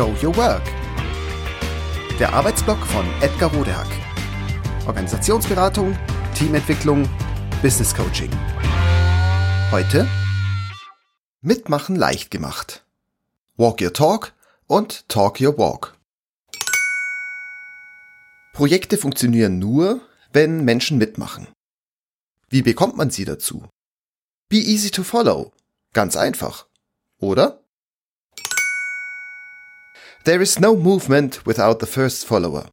Show Your Work. Der Arbeitsblock von Edgar Rodehack. Organisationsberatung, Teamentwicklung, Business Coaching. Heute Mitmachen leicht gemacht. Walk Your Talk und Talk Your Walk. Projekte funktionieren nur, wenn Menschen mitmachen. Wie bekommt man sie dazu? Be easy to follow. Ganz einfach. Oder? There is no movement without the first follower.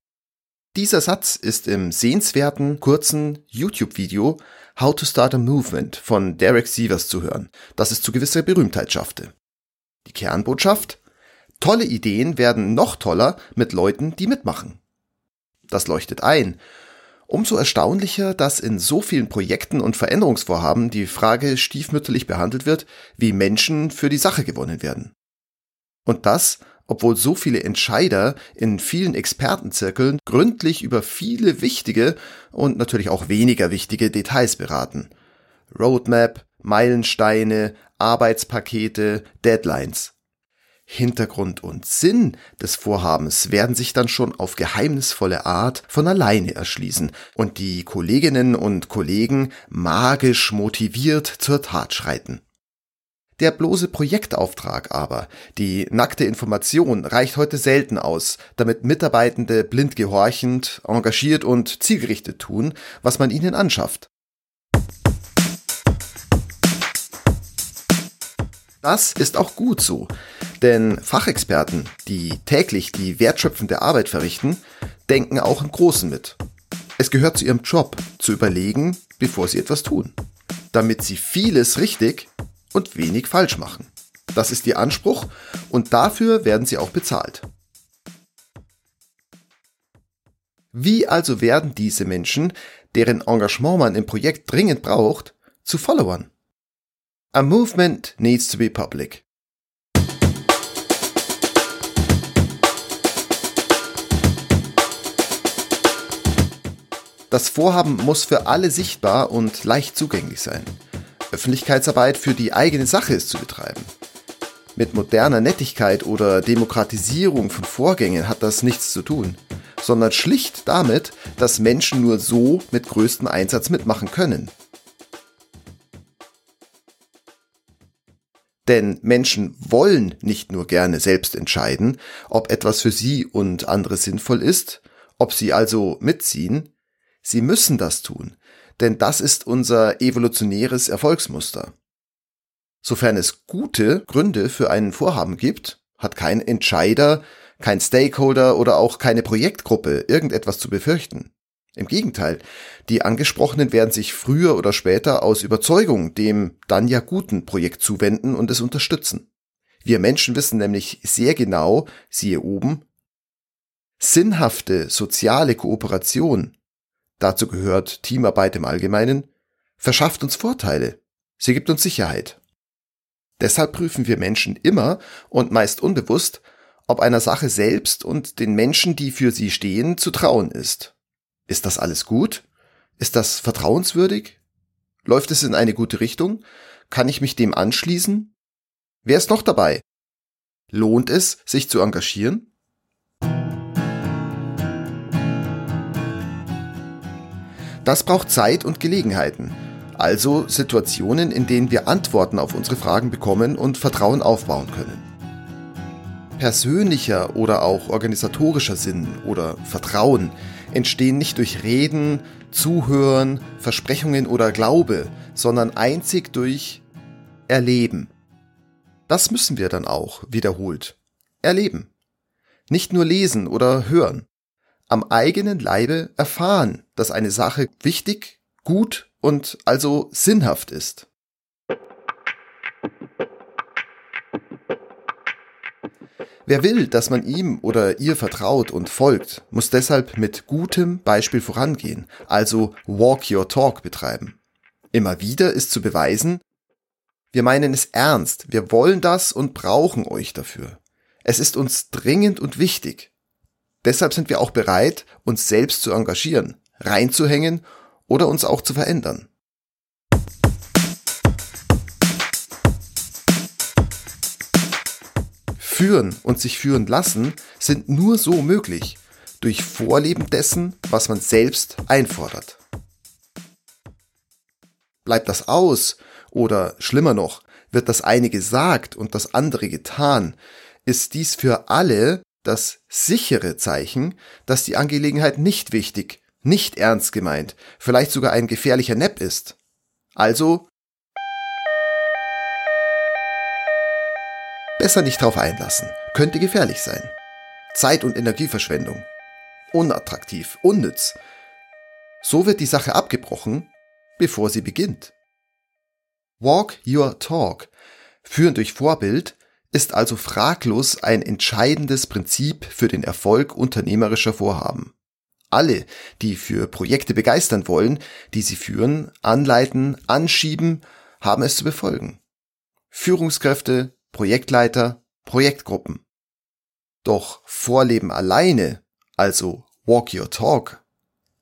Dieser Satz ist im sehenswerten, kurzen YouTube-Video How to Start a Movement von Derek Sievers zu hören, das es zu gewisser Berühmtheit schaffte. Die Kernbotschaft? Tolle Ideen werden noch toller mit Leuten, die mitmachen. Das leuchtet ein Umso erstaunlicher, dass in so vielen Projekten und Veränderungsvorhaben die Frage stiefmütterlich behandelt wird, wie Menschen für die Sache gewonnen werden. Und das, obwohl so viele Entscheider in vielen Expertenzirkeln gründlich über viele wichtige und natürlich auch weniger wichtige Details beraten. Roadmap, Meilensteine, Arbeitspakete, Deadlines. Hintergrund und Sinn des Vorhabens werden sich dann schon auf geheimnisvolle Art von alleine erschließen und die Kolleginnen und Kollegen magisch motiviert zur Tat schreiten. Der bloße Projektauftrag aber, die nackte Information reicht heute selten aus, damit Mitarbeitende blind gehorchend, engagiert und zielgerichtet tun, was man ihnen anschafft. Das ist auch gut so, denn Fachexperten, die täglich die wertschöpfende Arbeit verrichten, denken auch im Großen mit. Es gehört zu ihrem Job, zu überlegen, bevor sie etwas tun, damit sie vieles richtig und wenig falsch machen. Das ist ihr Anspruch und dafür werden sie auch bezahlt. Wie also werden diese Menschen, deren Engagement man im Projekt dringend braucht, zu Followern? A movement needs to be public. Das Vorhaben muss für alle sichtbar und leicht zugänglich sein. Öffentlichkeitsarbeit für die eigene Sache ist zu betreiben. Mit moderner Nettigkeit oder Demokratisierung von Vorgängen hat das nichts zu tun, sondern schlicht damit, dass Menschen nur so mit größtem Einsatz mitmachen können. Denn Menschen wollen nicht nur gerne selbst entscheiden, ob etwas für sie und andere sinnvoll ist, ob sie also mitziehen, Sie müssen das tun, denn das ist unser evolutionäres Erfolgsmuster. Sofern es gute Gründe für ein Vorhaben gibt, hat kein Entscheider, kein Stakeholder oder auch keine Projektgruppe irgendetwas zu befürchten. Im Gegenteil, die Angesprochenen werden sich früher oder später aus Überzeugung dem dann ja guten Projekt zuwenden und es unterstützen. Wir Menschen wissen nämlich sehr genau, siehe oben, sinnhafte soziale Kooperation dazu gehört Teamarbeit im Allgemeinen, verschafft uns Vorteile. Sie gibt uns Sicherheit. Deshalb prüfen wir Menschen immer und meist unbewusst, ob einer Sache selbst und den Menschen, die für sie stehen, zu trauen ist. Ist das alles gut? Ist das vertrauenswürdig? Läuft es in eine gute Richtung? Kann ich mich dem anschließen? Wer ist noch dabei? Lohnt es, sich zu engagieren? Das braucht Zeit und Gelegenheiten. Also Situationen, in denen wir Antworten auf unsere Fragen bekommen und Vertrauen aufbauen können. Persönlicher oder auch organisatorischer Sinn oder Vertrauen entstehen nicht durch Reden, Zuhören, Versprechungen oder Glaube, sondern einzig durch Erleben. Das müssen wir dann auch wiederholt erleben. Nicht nur lesen oder hören am eigenen Leibe erfahren, dass eine Sache wichtig, gut und also sinnhaft ist. Wer will, dass man ihm oder ihr vertraut und folgt, muss deshalb mit gutem Beispiel vorangehen, also Walk Your Talk betreiben. Immer wieder ist zu beweisen, wir meinen es ernst, wir wollen das und brauchen euch dafür. Es ist uns dringend und wichtig. Deshalb sind wir auch bereit, uns selbst zu engagieren, reinzuhängen oder uns auch zu verändern. Führen und sich führen lassen sind nur so möglich, durch Vorleben dessen, was man selbst einfordert. Bleibt das aus oder schlimmer noch, wird das eine gesagt und das andere getan, ist dies für alle das sichere Zeichen, dass die Angelegenheit nicht wichtig, nicht ernst gemeint, vielleicht sogar ein gefährlicher Nepp ist. Also besser nicht drauf einlassen, könnte gefährlich sein. Zeit- und Energieverschwendung. Unattraktiv, unnütz. So wird die Sache abgebrochen, bevor sie beginnt. Walk your talk, führen durch Vorbild, ist also fraglos ein entscheidendes Prinzip für den Erfolg unternehmerischer Vorhaben. Alle, die für Projekte begeistern wollen, die sie führen, anleiten, anschieben, haben es zu befolgen. Führungskräfte, Projektleiter, Projektgruppen. Doch Vorleben alleine, also Walk Your Talk,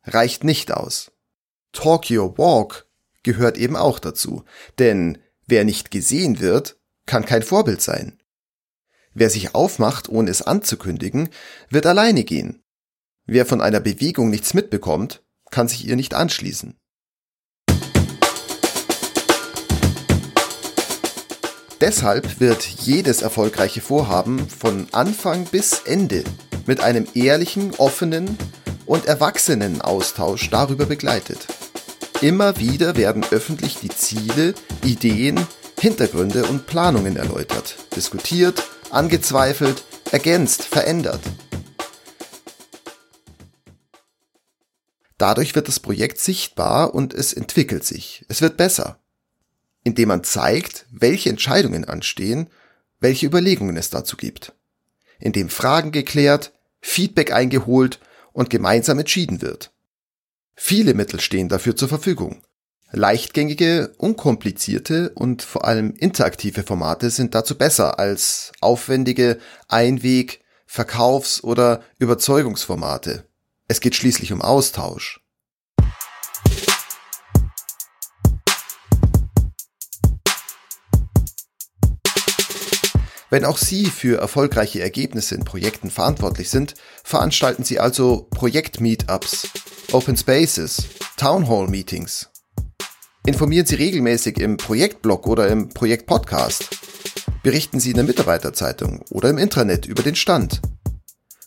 reicht nicht aus. Talk Your Walk gehört eben auch dazu, denn wer nicht gesehen wird, kann kein Vorbild sein. Wer sich aufmacht, ohne es anzukündigen, wird alleine gehen. Wer von einer Bewegung nichts mitbekommt, kann sich ihr nicht anschließen. Deshalb wird jedes erfolgreiche Vorhaben von Anfang bis Ende mit einem ehrlichen, offenen und erwachsenen Austausch darüber begleitet. Immer wieder werden öffentlich die Ziele, Ideen, Hintergründe und Planungen erläutert, diskutiert, angezweifelt, ergänzt, verändert. Dadurch wird das Projekt sichtbar und es entwickelt sich. Es wird besser. Indem man zeigt, welche Entscheidungen anstehen, welche Überlegungen es dazu gibt. Indem Fragen geklärt, Feedback eingeholt und gemeinsam entschieden wird. Viele Mittel stehen dafür zur Verfügung. Leichtgängige, unkomplizierte und vor allem interaktive Formate sind dazu besser als aufwendige Einweg-, Verkaufs- oder Überzeugungsformate. Es geht schließlich um Austausch. Wenn auch Sie für erfolgreiche Ergebnisse in Projekten verantwortlich sind, veranstalten Sie also Projekt-Meetups, Open Spaces, Town Hall Meetings. Informieren Sie regelmäßig im Projektblog oder im Projektpodcast. Berichten Sie in der Mitarbeiterzeitung oder im Intranet über den Stand.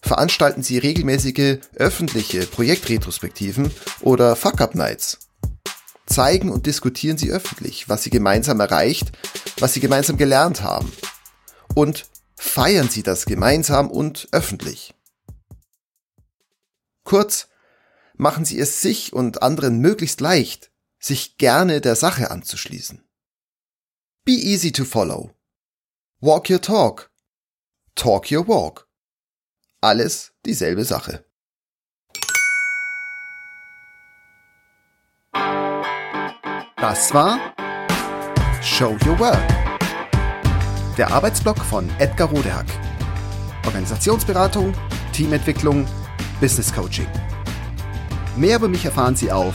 Veranstalten Sie regelmäßige öffentliche Projektretrospektiven oder Fuck-Up-Nights. Zeigen und diskutieren Sie öffentlich, was Sie gemeinsam erreicht, was Sie gemeinsam gelernt haben und feiern Sie das gemeinsam und öffentlich. Kurz, machen Sie es sich und anderen möglichst leicht, sich gerne der Sache anzuschließen. Be easy to follow. Walk your talk. Talk your walk. Alles dieselbe Sache. Das war Show Your Work der Arbeitsblock von Edgar Rodehack. Organisationsberatung, Teamentwicklung, Business Coaching. Mehr über mich erfahren Sie auf